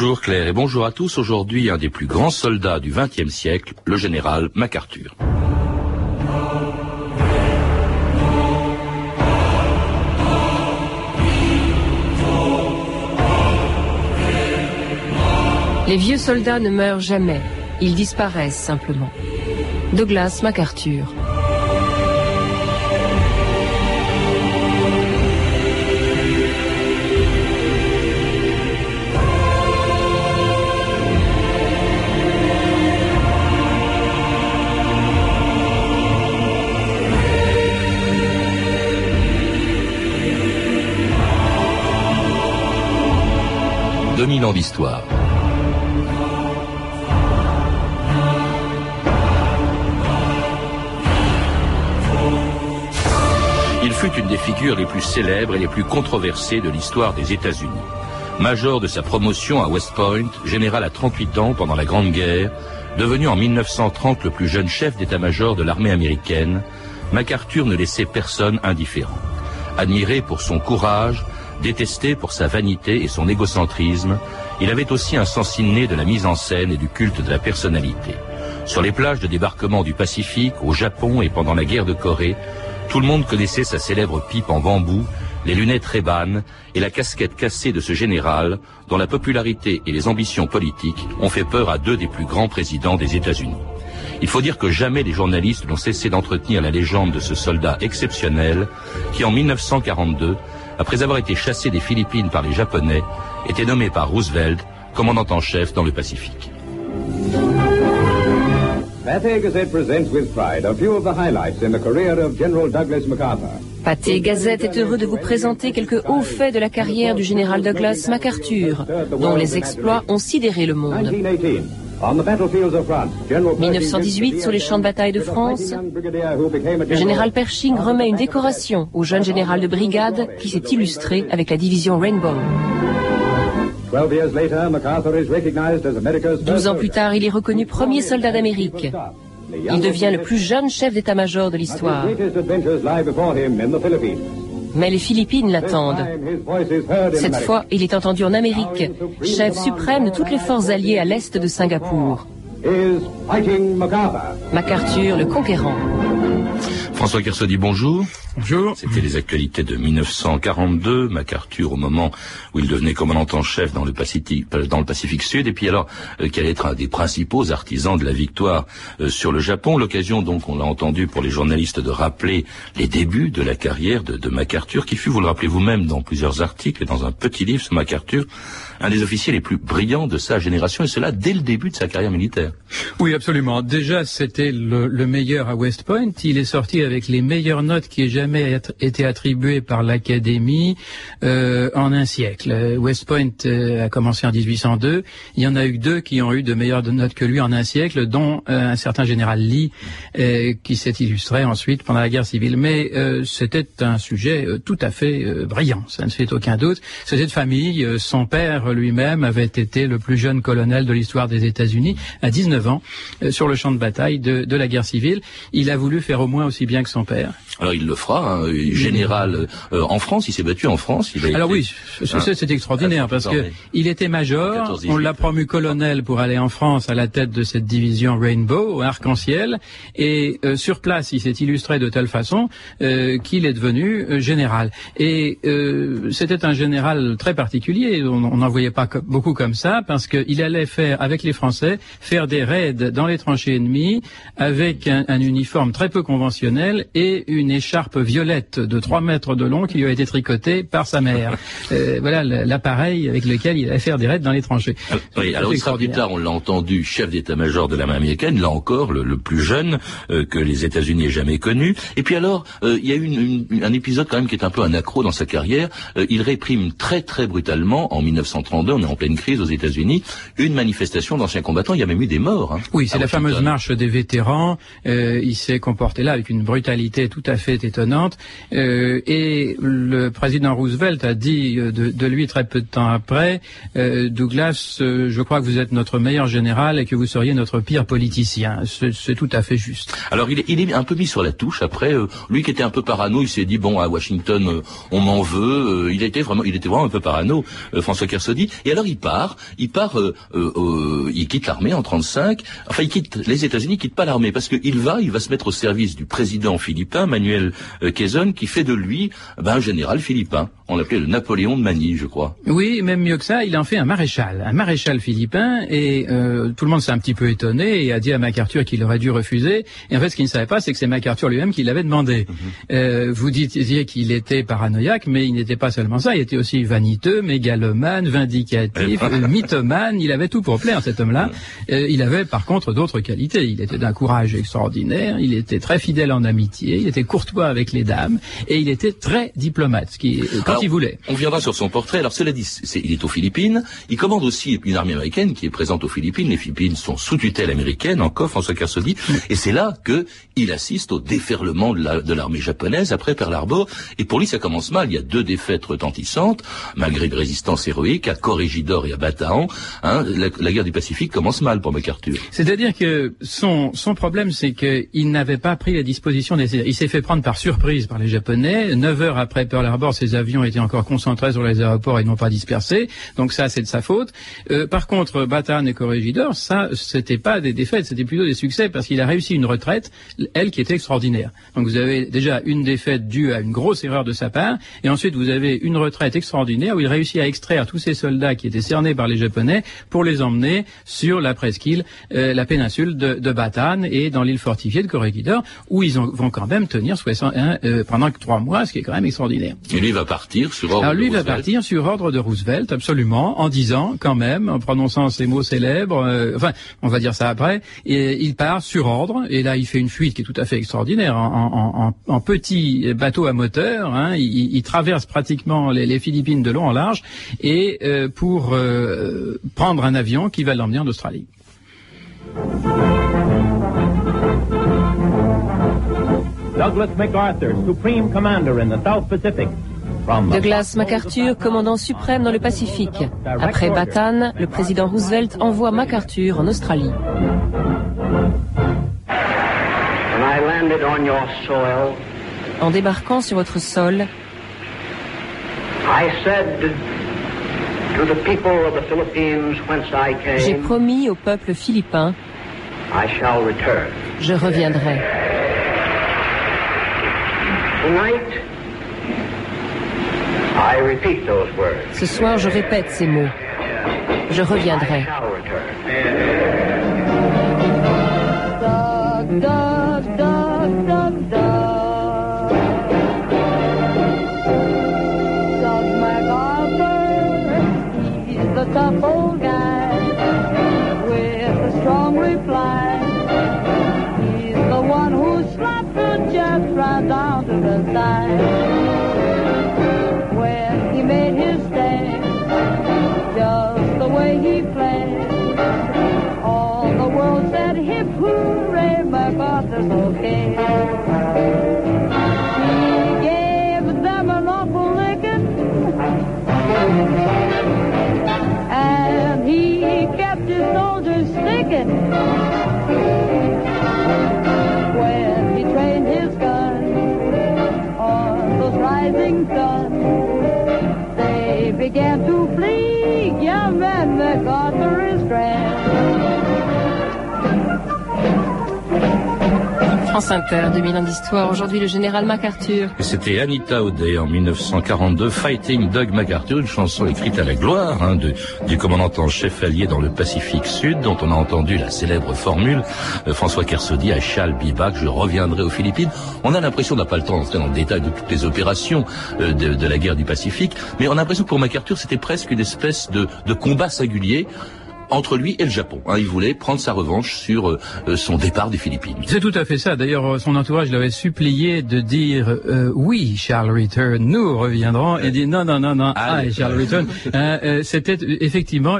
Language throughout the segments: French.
Bonjour Claire et bonjour à tous. Aujourd'hui, un des plus grands soldats du XXe siècle, le général MacArthur. Les vieux soldats ne meurent jamais, ils disparaissent simplement. Douglas MacArthur. Ans d'histoire. Il fut une des figures les plus célèbres et les plus controversées de l'histoire des États-Unis. Major de sa promotion à West Point, général à 38 ans pendant la Grande Guerre, devenu en 1930 le plus jeune chef d'état-major de l'armée américaine, MacArthur ne laissait personne indifférent. Admiré pour son courage, Détesté pour sa vanité et son égocentrisme, il avait aussi un sens inné de la mise en scène et du culte de la personnalité. Sur les plages de débarquement du Pacifique, au Japon et pendant la guerre de Corée, tout le monde connaissait sa célèbre pipe en bambou, les lunettes rébanes et la casquette cassée de ce général dont la popularité et les ambitions politiques ont fait peur à deux des plus grands présidents des États-Unis. Il faut dire que jamais les journalistes n'ont cessé d'entretenir la légende de ce soldat exceptionnel qui, en 1942, après avoir été chassé des Philippines par les Japonais, était nommé par Roosevelt commandant en chef dans le Pacifique. Pathé Gazette presents with pride a few of the highlights in the career of General Douglas MacArthur. Pathé Gazette est heureux de vous présenter quelques hauts faits de la carrière du général Douglas MacArthur, dont les exploits ont sidéré le monde. 1918, sur les champs de bataille de France, le général Pershing remet une décoration au jeune général de brigade qui s'est illustré avec la division Rainbow. Douze ans plus tard, il est reconnu premier soldat d'Amérique. Il devient le plus jeune chef d'état-major de l'histoire. Mais les Philippines l'attendent. Cette fois, il est entendu en Amérique, chef suprême de toutes les forces alliées à l'est de Singapour. MacArthur, le conquérant. François Kersaudy, bonjour. Bonjour. C'était les actualités de 1942, MacArthur au moment où il devenait commandant en chef dans le Pacifique, dans le Pacifique Sud, et puis alors euh, quel est un des principaux artisans de la victoire euh, sur le Japon? L'occasion donc, on l'a entendu pour les journalistes de rappeler les débuts de la carrière de, de MacArthur, qui fut, vous le rappelez vous-même dans plusieurs articles et dans un petit livre sur MacArthur, un des officiers les plus brillants de sa génération, et cela dès le début de sa carrière militaire. Oui, absolument. Déjà, c'était le, le meilleur à West Point. Il est sorti avec les meilleures notes qui aient jamais été attribuées par l'Académie euh, en un siècle. West Point euh, a commencé en 1802. Il y en a eu deux qui ont eu de meilleures notes que lui en un siècle, dont euh, un certain général Lee, euh, qui s'est illustré ensuite pendant la guerre civile. Mais c'était un sujet tout à fait brillant, ça ne fait aucun doute. C'était de famille. son père lui-même avait été le plus jeune colonel de l'histoire des États-Unis à 19 ans sur le champ de bataille de, de la guerre civile. Il a voulu faire au moins aussi bien que son père. Alors il le fera, hein, général euh, en France, il s'est battu en France. Il Alors oui, c'est extraordinaire parce que il était major, on l'a promu colonel pour aller en France à la tête de cette division Rainbow, arc-en-ciel, et euh, sur place il s'est illustré de telle façon euh, qu'il est devenu général. Et c'était un général très particulier, on n'en voyait pas beaucoup comme ça parce qu'il allait faire avec les Français faire des raids dans les tranchées ennemies avec un, un uniforme très peu conventionnel et une écharpe violette de 3 mètres de long qui lui a été tricotée par sa mère. euh, voilà l'appareil avec lequel il allait faire des raids dans les tranchées. Alors, oui, alors plus tard, on l'a entendu, chef d'état-major de l'armée américaine, là encore, le, le plus jeune euh, que les États-Unis aient jamais connu. Et puis alors, euh, il y a eu une, une, un épisode quand même qui est un peu un accro dans sa carrière. Il réprime très très brutalement, en 1932, on est en pleine crise aux États-Unis, une manifestation d'anciens combattants. Il y a même eu des morts. Hein, oui, c'est la fameuse marche des vétérans. il s'est comporté là avec une brutalité tout à fait étonnante Euh, et le président Roosevelt a dit de, de, lui très peu de temps après, Douglas, je crois que vous êtes notre meilleur général et que vous seriez notre pire politicien. C'est tout à fait juste. Alors il est, un peu mis sur la touche. Après, lui qui était un peu parano, il s'est dit bon à Washington, on m'en veut. il était vraiment, il était vraiment un peu parano, François Kersaudy. Et alors il part, il part, il quitte l'armée en 35. Enfin, il quitte les États-Unis, il quitte pas l'armée parce qu'il va, il va se mettre au service du président philippin Manuel Quezon, qui fait de lui ben, un général philippin. On l'appelait le Napoléon de Manille, je crois. Oui, même mieux que ça, il en fait un maréchal, un maréchal philippin, et euh, tout le monde s'est un petit peu étonné et a dit à MacArthur qu'il aurait dû refuser. Et en fait, ce qu'il ne savait pas, c'est que c'est MacArthur lui-même qui l'avait demandé. Mhm. euh, vous disiez qu'il était paranoïaque, mais il n'était pas seulement ça, il était aussi vaniteux, mégalomane, vindicatif, euh, mythomane, il avait tout pour plaire, cet homme-là. Euh, il avait par contre d'autres qualités. Il était d'un courage extraordinaire, il était très fidèle en amitié, il était courtois avec les dames, et il était très diplomate, ce qui, quand voulait. On viendra sur son portrait. Alors cela dit, il est aux Philippines. Il commande aussi une armée américaine qui est présente aux Philippines. Les Philippines sont sous tutelle américaine encore, François Kersaudy. Et c'est là que il assiste au déferlement de l'armée japonaise après Pearl Harbor. Et pour lui, ça commence mal. Il y a deux défaites retentissantes, malgré une résistance héroïque à Corregidor et à Bataan. Hein, la, guerre du Pacifique commence mal pour MacArthur. C'est-à-dire que son, son problème, c'est qu'il n'avait pas pris les dispositions nécessaires. Il s'est fait prendre par surprise par les Japonais. Neuf heures après Pearl Harbor, ses avions étaient encore concentrés sur les aéroports et non pas dispersés. Donc ça, c'est de sa faute. Euh, par contre, Batan et Corregidor, ça, c'était pas des défaites, c'était plutôt des succès parce qu'il a réussi une retraite, elle qui était extraordinaire. Donc vous avez déjà une défaite due à une grosse erreur de sa part, et ensuite vous avez une retraite extraordinaire où il réussit à extraire tous ces soldats qui étaient cernés par les Japonais pour les emmener sur la presqu'île, euh, la péninsule de, de Batan et dans l'île fortifiée de Corregidor, où ils vont quand même tenir 61, euh, pendant trois mois, ce qui est quand même extraordinaire. Et lui va partir sur ordre Alors lui va partir sur ordre de Roosevelt, absolument, en disant quand même, en prononçant ces mots célèbres, euh, enfin, on va dire ça après, et il part sur ordre, et là il fait une fuite qui est tout à fait extraordinaire, en, en, en petit bateau à moteur, hein, il, il, traverse pratiquement les, les, Philippines de long en large, et euh, pour euh, prendre un avion qui va l'emmener en Australie. Douglas MacArthur, Supreme Commander in the South Pacific, Douglas MacArthur, commandant suprême dans le Pacifique. Après Bataan, le président Roosevelt envoie MacArthur en Australie. En débarquant sur votre sol, j'ai promis au peuple philippin, je reviendrai. Ce soir, je répète ces mots. Je reviendrai. began to France Inter, 2000 ans d'histoire. Aujourd'hui, le général MacArthur. C'était Anita O'Day en 1942, Fighting Doug MacArthur, une chanson écrite à la gloire hein, du commandant en chef allié dans le Pacifique Sud, dont on a entendu la célèbre formule euh, François Kersaudy, I shall be back, je reviendrai aux Philippines. On a l'impression, on n'a pas le temps d'entrer dans le détail de toutes les opérations euh, de, la guerre du Pacifique, mais on a l'impression que pour MacArthur, c'était presque une espèce de combat singulier entre lui et le Japon. Hein. il voulait prendre sa revanche sur euh, son départ des Philippines. C'est tout à fait ça. D'ailleurs, son entourage l'avait supplié de dire euh, oui, Charles Return, nous reviendrons, et dit non, non, non, non, ah, Charles Return. Euh, c'était effectivement,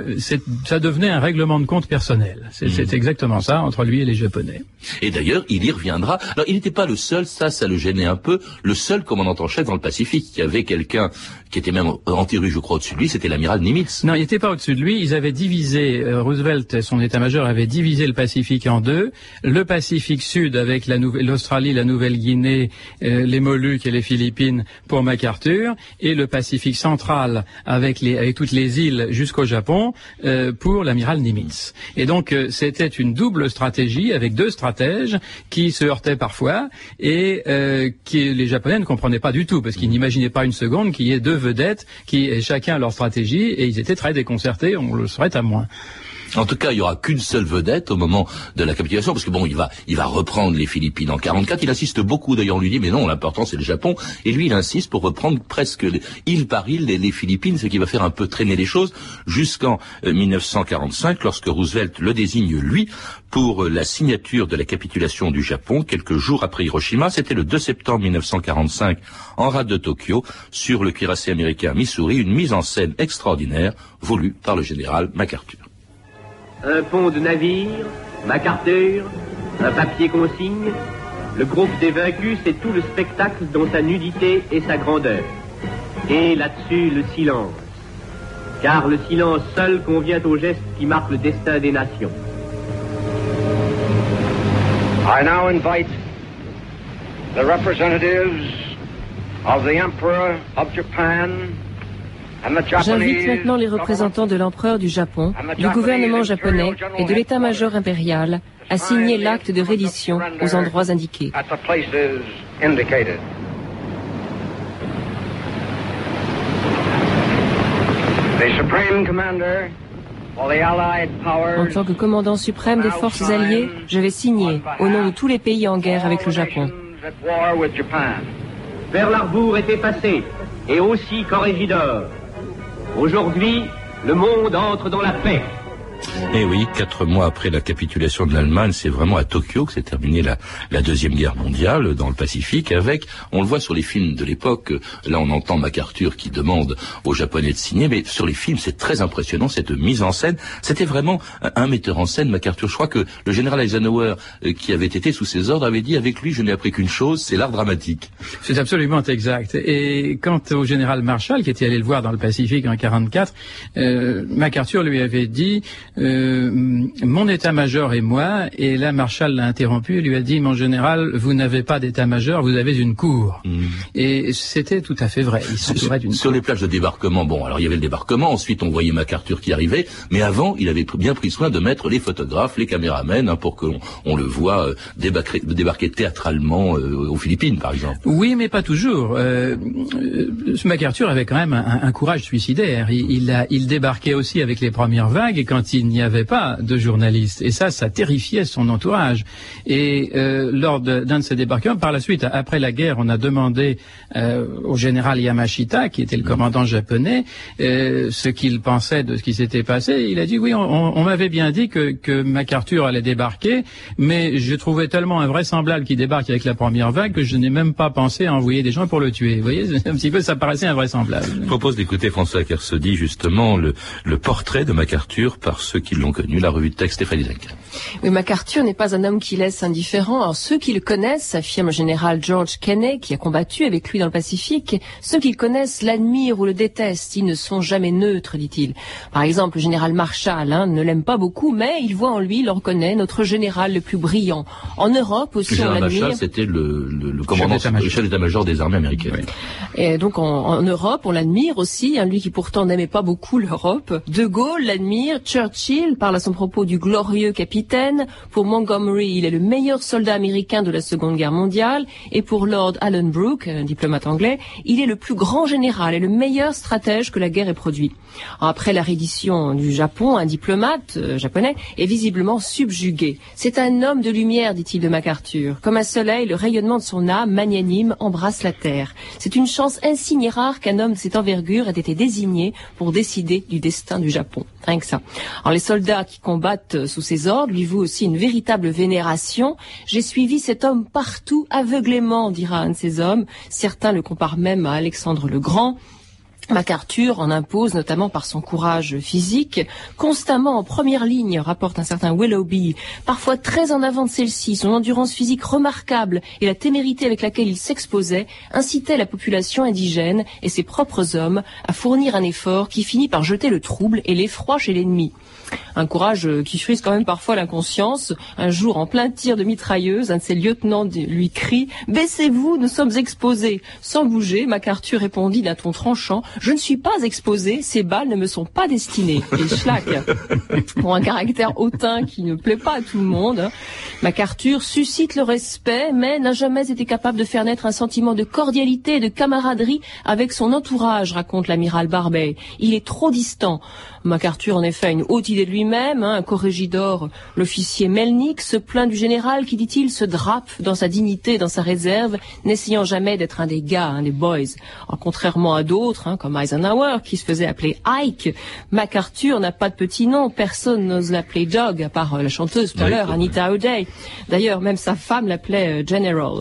ça devenait un règlement de compte personnel. C'est mm. exactement ça entre lui et les Japonais. Et d'ailleurs, il y reviendra. Alors, il n'était pas le seul, ça, ça le gênait un peu, le seul commandant en chef dans le Pacifique. Y avait quelqu'un qui était même anti-russe, je crois, au-dessus de lui, c'était l'amiral Nimitz. Non, il n'était pas au-dessus de lui. Ils avaient divisé, euh, Roosevelt, son état-major, avait divisé le Pacifique en deux. Le Pacifique Sud avec l'Australie, la, Nouvelle-Guinée, euh, les Moluques et les Philippines pour MacArthur, et le Pacifique central avec toutes les îles jusqu'au Japon euh, pour l'amiral Nimitz. Et donc, c'était une double stratégie avec deux stratèges qui se heurtaient parfois et qui les Japonais ne comprenaient pas du tout parce qu'ils n'imaginaient pas une seconde qu'il y ait deux vedettes qui chacun leur stratégie et ils étaient très déconcertés, on le serait à moins. En tout cas, il y aura qu'une seule vedette au moment de la capitulation, parce que bon, il va, il va reprendre les Philippines en 44. Il insiste beaucoup. D'ailleurs, on lui dit, mais non, l'important c'est le Japon. Et lui, il insiste pour reprendre presque île par île les, Philippines, ce qui va faire un peu traîner les choses jusqu'en 1945, euh, lorsque Roosevelt le désigne lui pour euh, la signature de la capitulation du Japon quelques jours après Hiroshima. C'était le 2 septembre 1945 en rade de Tokyo sur le cuirassé américain Missouri, une mise en scène extraordinaire voulue par le général MacArthur un pont de navire, MacArthur, un papier consigne, le groupe des vaincus, c'est tout le spectacle dont sa nudité et sa grandeur. Et là-dessus, le silence. Car le silence seul convient au geste qui marque le destin des nations. I now invite the representatives of the Emperor of Japan J'invite maintenant les représentants de l'empereur du Japon, du gouvernement japonais et de l'état-major impérial à signer l'acte de reddition aux endroits indiqués. En tant que commandant suprême des forces alliées, je vais signer, au nom de tous les pays en guerre avec le Japon. Vers l'Arbour est effacé, et aussi Corrégidor. Aujourd'hui, le monde entre dans la paix. Eh oui, quatre mois après la capitulation de l'Allemagne, c'est vraiment à Tokyo que s'est terminée la, la, deuxième guerre mondiale dans le Pacifique. Avec, on le voit sur les films de l'époque. Là, on entend MacArthur qui demande aux Japonais de signer, mais sur les films, c'est très impressionnant cette mise en scène. C'était vraiment un metteur en scène, MacArthur. Je crois que le général Eisenhower, euh, qui avait été sous ses ordres, avait dit avec lui, je n'ai appris qu'une chose, c'est l'art dramatique. C'est absolument exact. Et quant au général Marshall, qui était allé le voir dans le Pacifique en 44, euh, MacArthur lui avait dit euh, mon état-major et moi, et là Marshall l'a interrompu et lui a dit, mon général, vous n'avez pas d'état-major, vous avez une cour. Mm. Et c'était tout à fait vrai. Sur, sur les plages de débarquement, bon, alors il y avait le débarquement, ensuite on voyait MacArthur qui arrivait, mais avant, il avait bien pris soin de mettre les photographes, les caméramens, hein, pour qu'on on le voit euh, débarquer, débarquer, théâtralement euh, aux Philippines, par exemple. Oui, mais pas toujours. Euh, MacArthur avait quand même un, un courage suicidaire. Il, il, a, il débarquait aussi avec les premières vagues, et quand il n'y avait pas de journalistes. Et ça, ça terrifiait son entourage. Et euh, lors d'un de, ces débarquements, par la suite, après la guerre, on a demandé euh, au général Yamashita, qui était le commandant japonais, euh, ce qu'il pensait de ce qui s'était passé. Il a dit oui, on, m'avait bien dit que, que MacArthur allait débarquer, mais je trouvais tellement invraisemblable qu'il débarque avec la première vague que je n'ai même pas pensé à envoyer des gens pour le tuer. Vous voyez, un petit peu, ça paraissait invraisemblable. Je propose d'écouter François Kersodi, justement, le, le portrait de MacArthur par ceux qui l'ont connu, la revue de texte Stéphanie Duncan. Oui, MacArthur n'est pas un homme qui laisse indifférent. Alors, ceux qui le connaissent, affirme le général George Kenney, qui a combattu avec lui dans le Pacifique, ceux qui le connaissent l'admirent ou le détestent. Ils ne sont jamais neutres, dit-il. Par exemple, le général Marshall hein, ne l'aime pas beaucoup, mais il voit en lui, il le reconnaît, notre général le plus brillant. En Europe aussi, le général Marshall, c'était le, le, commandant, le chef d'état-major des armées américaines. Et donc, en, en Europe, on l'admire aussi, hein, lui qui pourtant n'aimait pas beaucoup l'Europe. De Gaulle l'admire, Churchill parle à son propos du glorieux capitaine. Pour Montgomery, il est le meilleur soldat américain de la Seconde Guerre mondiale. Et pour Lord Allen Brooke, un diplomate anglais, il est le plus grand général et le meilleur stratège que la guerre ait produit. Après la reddition du Japon, un diplomate euh, japonais est visiblement subjugué. C'est un homme de lumière, dit-il de MacArthur. Comme un soleil, le rayonnement de son âme magnanime embrasse la terre. C'est une chance insigne et rare qu'un homme de cette envergure ait été désigné pour décider du destin du Japon. Rien que ça. Soldats qui combattent sous ses ordres lui vouent aussi une véritable vénération. J'ai suivi cet homme partout aveuglément, dira un de ces hommes. Certains le comparent même à Alexandre le Grand. MacArthur en impose notamment par son courage physique, constamment en première ligne, rapporte un certain Willoughby, parfois très en avant de celle-ci, son endurance physique remarquable et la témérité avec laquelle il s'exposait incitaient la population indigène et ses propres hommes à fournir un effort qui finit par jeter le trouble et l'effroi chez l'ennemi. Un courage euh, qui frise quand même parfois l'inconscience. Un jour, en plein tir de mitrailleuse, un de ses lieutenants lui crie « Baissez-vous, nous sommes exposés !» Sans bouger, MacArthur répondit d'un ton tranchant « Je ne suis pas exposé, ces balles ne me sont pas destinées. » Et schlack Pour un caractère hautain qui ne plaît pas à tout le monde, MacArthur suscite le respect, mais n'a jamais été capable de faire naître un sentiment de cordialité et de camaraderie avec son entourage, raconte l'amiral Barbet. Il est trop distant. MacArthur, en effet, a une haute idée lui-même. Hein, un corrégidor, l'officier Melnick, se plaint du général qui, dit-il, se drape dans sa dignité, dans sa réserve, n'essayant jamais d'être un des gars, un des boys. contrairement à d'autres, hein, comme Eisenhower, qui se faisait appeler Ike, MacArthur n'a pas de petit nom. Personne n'ose l'appeler Dog, à part euh, la chanteuse tout à l'heure, Anita O'Day. D'ailleurs, même sa femme l'appelait euh, General.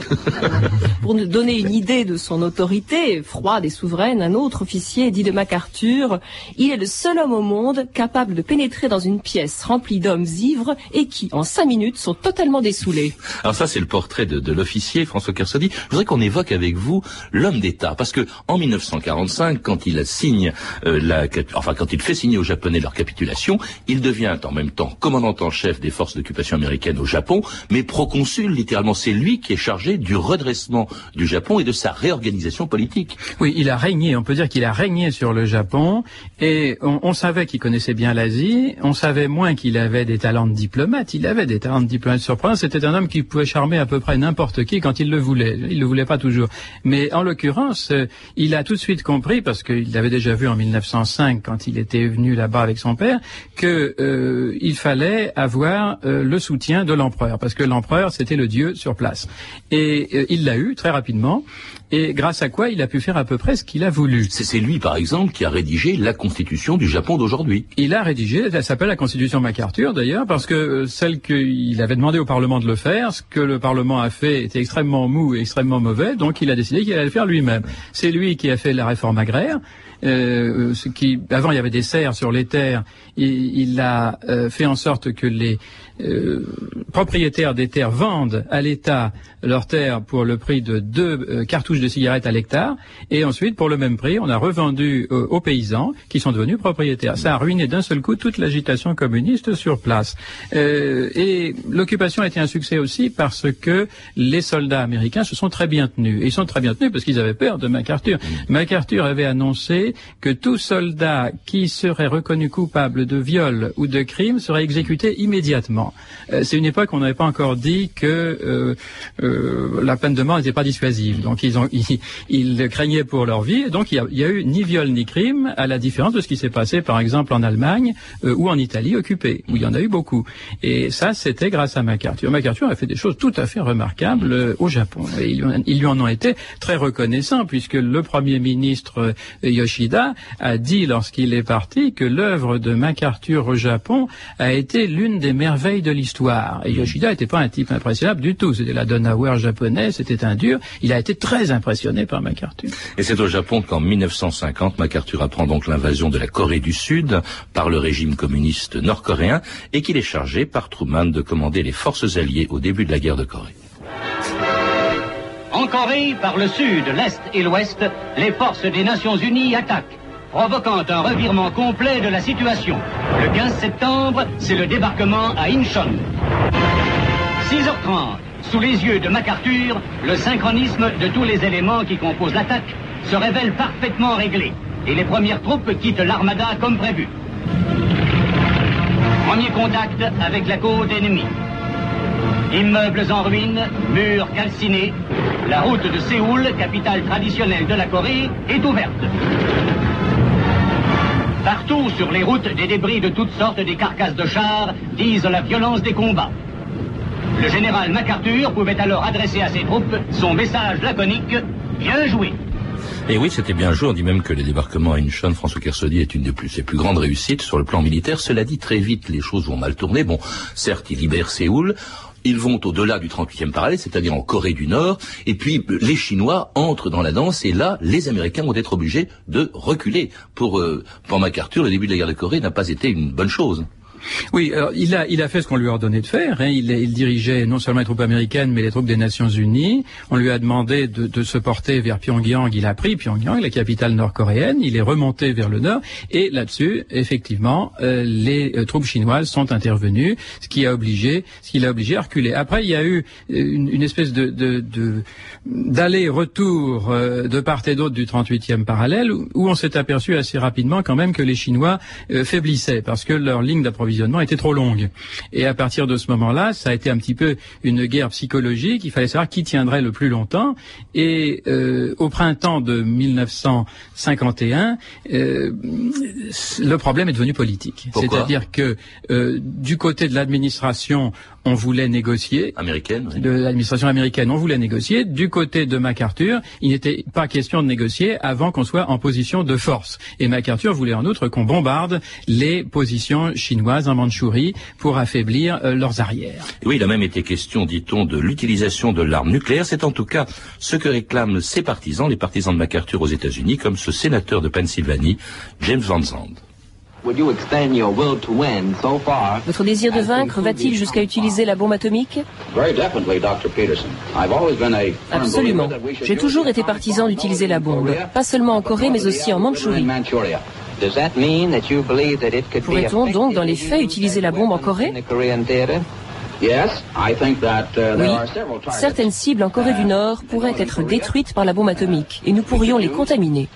Pour nous donner une idée de son autorité, froide et souveraine, un autre officier dit de MacArthur, il est le seul homme au monde capable de pénétrer dans une pièce remplie d'hommes ivres et qui, en cinq minutes, sont totalement dessoulés. Alors ça, c'est le portrait de, l'officier François Kersaudy. Je voudrais qu'on évoque avec vous l'homme d'État, parce que en 1945, quand il signe euh, la, enfin quand il fait signer aux Japonais leur capitulation, il devient en même temps commandant en chef des forces d'occupation américaines au Japon, mais proconsul littéralement. C'est lui qui est chargé du redressement du Japon et de sa réorganisation politique. Oui, il a régné. On peut dire qu'il a régné sur le Japon et on, on savait qu'il connaissait bien l'Asie, on savait moins qu'il avait des talents de diplomate, il avait des talents de diplomate surprenants, c'était un homme qui pouvait charmer à peu près n'importe qui quand il le voulait, il le voulait pas toujours. Mais en l'occurrence, euh, il a tout de suite compris, parce qu'il l'avait déjà vu en 1905 quand il était venu là-bas avec son père, que euh, il fallait avoir euh, le soutien de l'empereur, parce que l'empereur c'était le dieu sur place. Et il l'a eu très rapidement, et grâce à quoi il a pu faire à peu près ce qu'il a voulu. C'est lui, par exemple, qui a rédigé la constitution du Japon d'aujourd'hui. Il a rédigé, elle s'appelle la constitution MacArthur d'ailleurs, parce que euh, celle qu'il avait demandé au Parlement de le faire, ce que le Parlement a fait était extrêmement mou et extrêmement mauvais, donc il a décidé qu'il allait le faire lui-même. C'est lui qui a fait la réforme agraire, euh, ce qui, avant il y avait des serres sur les terres, il, il a euh, fait en sorte que les euh, propriétaires des terres vendent à l'État leurs terres pour le prix de deux euh, cartouches de cigarettes à l'hectare, et ensuite, pour le même prix, on a revendu euh, aux paysans qui sont devenus propriétaires. Ça a ruiné d'un seul coup toute l'agitation communiste sur place. et l'occupation a été un succès aussi parce que les soldats américains se sont très bien tenus. Ils sont très bien tenus parce qu'ils avaient peur de MacArthur. MacArthur avait annoncé que tout soldat qui serait reconnu coupable de viol ou de crime serait exécuté immédiatement. Euh, c'est une époque où on n'avait pas encore dit que euh, euh, la peine de mort n'était pas dissuasive. Donc ils, ont, ils, craignaient pour leur vie. Donc il n'y a, a, eu ni viol ni crime, à la différence de ce qui s'est passé par exemple en Allemagne ou en Italie occupée, où il y en a eu beaucoup. Et ça, c'était grâce à MacArthur. MacArthur a fait des choses tout à fait remarquables au Japon. Et ils, lui en ont été très reconnaissants, puisque le Premier ministre Yoshida a dit lorsqu'il est parti que l'œuvre de MacArthur au Japon a été l'une des merveilles de l'histoire. Et Yoshida n'était pas un type impressionnable du tout. C'était la Donauer japonais, c'était un dur. Il a été très impressionné par MacArthur. Et c'est au Japon qu'en 1950, MacArthur apprend donc l'invasion de la Corée du Sud par le régime communiste nord-coréen et qu'il est chargé par Truman de commander les forces alliées au début de la guerre de Corée. En Corée, par le sud, l'est et l'ouest, les forces des Nations Unies attaquent provoquant un revirement complet de la situation. Le 15 septembre, c'est le débarquement à Incheon. 6h30, sous les yeux de MacArthur, le synchronisme de tous les éléments qui composent l'attaque se révèle parfaitement réglé et les premières troupes quittent l'armada comme prévu. Premier contact avec la côte ennemie. Immeubles en ruine, murs calcinés, la route de Séoul, capitale traditionnelle de la Corée, est ouverte. Partout sur les routes, des débris de toutes sortes, des carcasses de chars disent la violence des combats. Le général MacArthur pouvait alors adresser à ses troupes son message laconique Bien joué. Et oui, c'était bien joué. On dit même que le débarquement à Incheon, François Kersaudy, est une plus, ses plus grandes réussites sur le plan militaire. Cela dit, très vite, les choses vont mal tourner. Bon, certes, il libère Séoul. Ils vont au-delà du 38e parallèle, c'est-à-dire en Corée du Nord, et puis les Chinois entrent dans la danse, et là, les Américains vont être obligés de reculer. Pour, euh, pour MacArthur, le début de la guerre de Corée n'a pas été une bonne chose. Oui, il a fait ce qu'on lui a ordonné de faire. Hein. Il, dirigeait non seulement les troupes américaines, mais les troupes des Nations Unies. On lui a demandé de, se porter vers Pyongyang. Il a pris Pyongyang, la capitale nord-coréenne. Il est remonté vers le nord. Et là-dessus, effectivement, euh, les euh, troupes chinoises sont intervenues, ce qui a obligé, ce qui l'a obligé à reculer. Après, il y a eu euh, une, espèce d'aller-retour de part et d'autre du 38e parallèle, où, où on s'est aperçu assez rapidement quand même que les Chinois faiblissaient parce que leur ligne d'approvisionnement était trop longue. Et à partir de ce moment-là, ça a été un petit peu une guerre psychologique. Il fallait savoir qui tiendrait le plus longtemps. Et euh, au printemps de 1951, euh, le problème est devenu politique. C'est-à-dire que euh, du côté de l'administration, on voulait négocier. Américaine. Oui. De l'administration américaine, on voulait négocier. Du côté de MacArthur, il n'était pas question de négocier avant qu'on soit en position de force. Et MacArthur voulait en outre qu'on bombarde les positions chinoises en Mandchourie pour affaiblir euh, leurs arrières. Oui, il a même été question, dit-on, de l'utilisation de l'arme nucléaire. C'est en tout cas ce que réclament ses partisans, les partisans de MacArthur aux États-Unis, comme ce sénateur de Pennsylvanie, James Van Zandt. Votre désir de vaincre va-t-il jusqu'à utiliser la bombe atomique? Absolument. J'ai toujours été partisan d'utiliser la bombe, pas seulement en Corée, mais aussi en Mandchourie. Pourrait-on donc, dans les faits, utiliser la bombe en Corée uh, Oui, certaines cibles en Corée du Nord pourraient être détruites par la bombe atomique et nous pourrions les contaminer.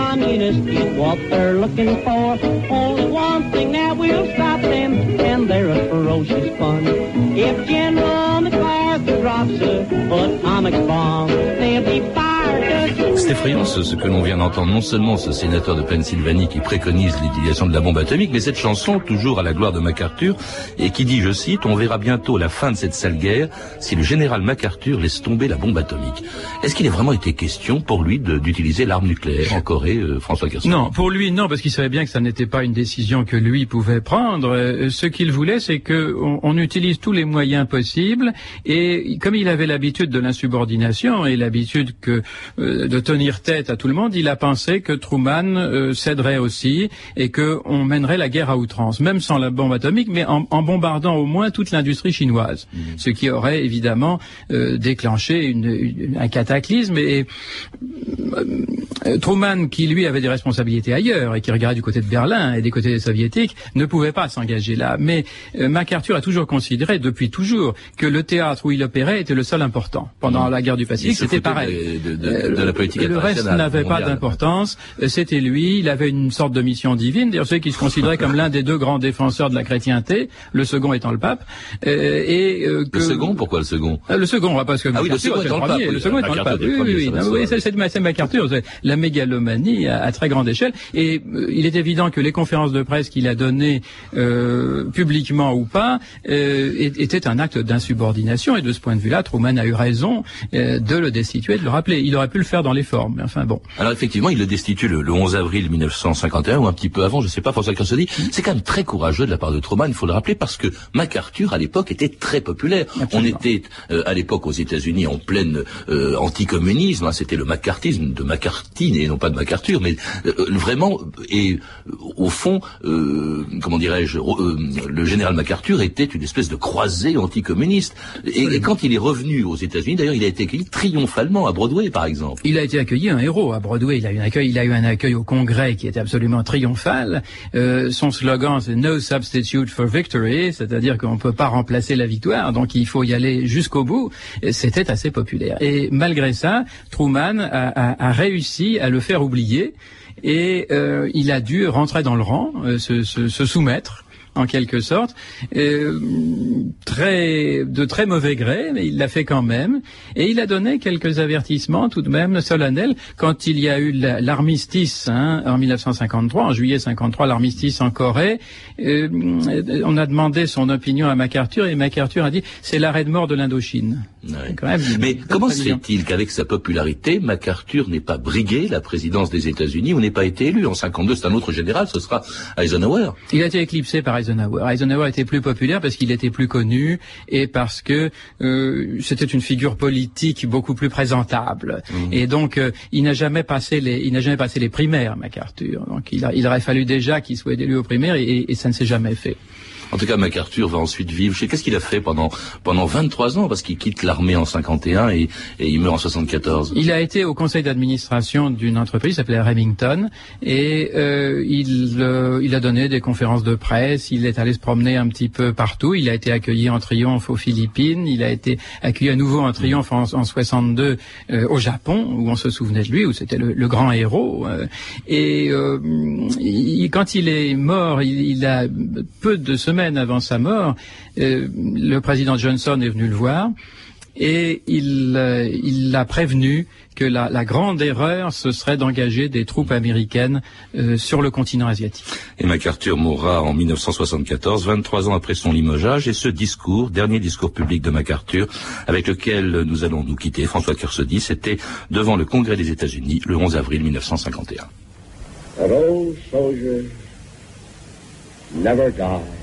What they're looking for, only one thing that will stop them, and they're a ferocious. If General drops a bomb, they'll be. C'est effrayant ce, ce que l'on vient d'entendre, non seulement ce sénateur de Pennsylvanie qui préconise l'utilisation de la bombe atomique, mais cette chanson, toujours à la gloire de MacArthur, et qui dit, je cite, on verra bientôt la fin de cette sale guerre si le général MacArthur laisse tomber la bombe atomique. Est-ce qu'il a vraiment été question pour lui d'utiliser l'arme nucléaire en Corée, euh, François Kersaudy Non, pour lui, non, parce qu'il savait bien que ça n'était pas une décision que lui pouvait prendre. Euh, Ce qu'il voulait, c'est que on, utilise tous les moyens possibles. Et comme il avait l'habitude de l'insubordination et l'habitude que euh, de tenir tête à tout le monde, il a pensé que Truman céderait aussi et que on mènerait la guerre à outrance, même sans la bombe atomique, mais en, en bombardant au moins toute l'industrie chinoise, ce qui aurait évidemment euh, déclenché une- une- un cataclysme. Et euh, Truman, qui lui avait des responsabilités ailleurs et qui regardait du côté de Berlin et des côtés soviétiques, ne pouvait pas s'engager là. Mais euh, MacArthur a toujours considéré, depuis toujours, que le théâtre où il opérait était le seul important. Pendant la guerre du Pacifique, c'était pareil. De, de- de- de la politique Et le reste n'avait pas d'importance. Euh, C'était lui. Il avait une sorte de mission divine. D'ailleurs, celui qui se considérait comme l'un des deux grands défenseurs de la chrétienté, le second étant le pape. Euh, et euh, que Le second, pourquoi le second euh, Le second, parce que Ah oui, le second étant le pape, le oui. second étant le pape. Oui, oui, oui. c'est MacArthur, la mégalomanie à, à très grande échelle. Et euh, il est évident que les conférences de presse qu'il a données, euh, publiquement ou pas, euh, étaient un acte d'insubordination. Et de ce point de vue-là, Truman a eu raison de le destituer, de le rappeler. Il aurait pu le faire dans les formes. Mais enfin bon. Alors effectivement, il le destitue le, le 11 avril 1951 ou un petit peu avant, je sais pas, François Kersaudy. C'est quand même très courageux de la part de Truman, il faut le rappeler, parce que MacArthur à l'époque était très populaire. Absolument. On était à l'époque aux États-Unis en pleine anticommunisme, hein, c'était le macartisme de McCarthy et non pas de MacArthur, mais euh, vraiment et au fond, euh, comment dirais-je, euh, le général MacArthur était une espèce de croisé anticommuniste. Et, quand il est revenu aux États-Unis, d'ailleurs, il a été accueilli triomphalement à Broadway, par exemple. Il a été accueilli un héros à Broadway. Il a eu un accueil, il a eu un accueil au Congrès qui était absolument triomphal. Son slogan c'est No substitute for victory, c'est-à-dire qu'on ne peut pas remplacer la victoire, donc il faut y aller jusqu'au bout. C'était assez populaire. Et malgré ça, Truman a réussi à le faire oublier et euh, il a dû rentrer dans le rang, euh, se, soumettre en quelque sorte, euh, très, de très mauvais gré, mais il l'a fait quand même, et il a donné quelques avertissements tout de même solennels quand il y a eu l'armistice hein, en 1953, en juillet 53, l'armistice en Corée. Euh, on a demandé son opinion à MacArthur et MacArthur a dit c'est l'arrêt de mort de l'Indochine. Ouais. mais comment se fait-il qu'avec sa popularité, MacArthur n'ait pas brigué la présidence des États-Unis ou n'ait pas été élu en 52 C'est un autre général, ce sera Eisenhower. Il a été éclipsé par Eisenhower. Eisenhower était plus populaire parce qu'il était plus connu et parce que euh, c'était une figure politique beaucoup plus présentable. Mmh. Et donc euh, il n'a jamais passé les il n'a jamais passé les primaires MacArthur. Donc il, a, il aurait fallu déjà qu'il soit élu aux primaires et, et ça ne s'est jamais fait. En tout cas, MacArthur va ensuite vivre. Je sais qu'est-ce qu'il a fait pendant pendant 23 ans? Parce qu'il quitte l'armée en 51 et, et, il meurt en 74. Il a été au conseil d'administration d'une entreprise qui s'appelait Remington et euh, il euh, il a donné des conférences de presse. Il est allé se promener un petit peu partout. Il a été accueilli en triomphe aux Philippines. Il a été accueilli à nouveau en triomphe en, en 62 euh, au Japon où on se souvenait de lui où c'était le, le, grand héros. Euh. et euh, il, quand il est mort, il, il a peu de semaines avant sa mort, euh, le président Johnson est venu le voir et il euh, il l'a prévenu que la, la, grande erreur ce serait d'engager des troupes américaines euh, sur le continent asiatique. Et MacArthur mourra en 1974, 23 ans après son limogeage, et ce discours, dernier discours public de MacArthur, avec lequel nous allons nous quitter, François Kersaudy, c'était devant le Congrès des États-Unis le 11 avril 1951. Those soldiers never die.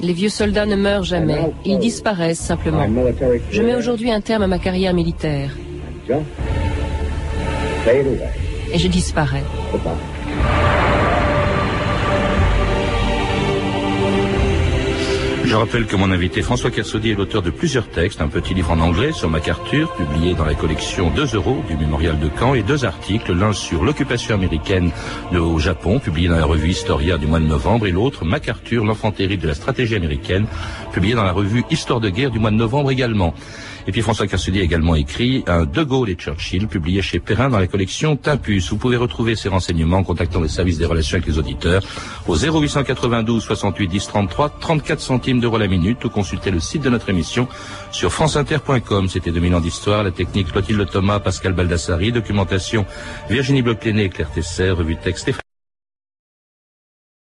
Les vieux soldats ne meurent jamais, ils disparaissent simplement. Je mets aujourd'hui un terme à ma carrière militaire. Et je disparais. Je rappelle que mon invité François Kersaudy est l'auteur de plusieurs textes, un petit livre en anglais sur MacArthur, publié dans la collection 2 euros du Mémorial de Caen, et deux articles, l'un sur l'occupation américaine au Japon, publié dans la revue Historia du mois de novembre, et l'autre MacArthur, l'enfant de la stratégie américaine, publié dans la revue Histoire de guerre du mois de novembre également. Et puis François Cassudi a également écrit un De Gaulle et Churchill, publié chez Perrin dans la collection Timpus. Vous pouvez retrouver ces renseignements en contactant les services des relations avec les auditeurs au 0892 68 10 33, 34 centimes d'euros la minute ou consulter le site de notre émission sur franceinter.com. C'était 2000 ans d'histoire, la technique Clotilde Thomas, Pascal Baldassari, documentation Virginie Bloclené, Claire Tesser, revue texte Stéphane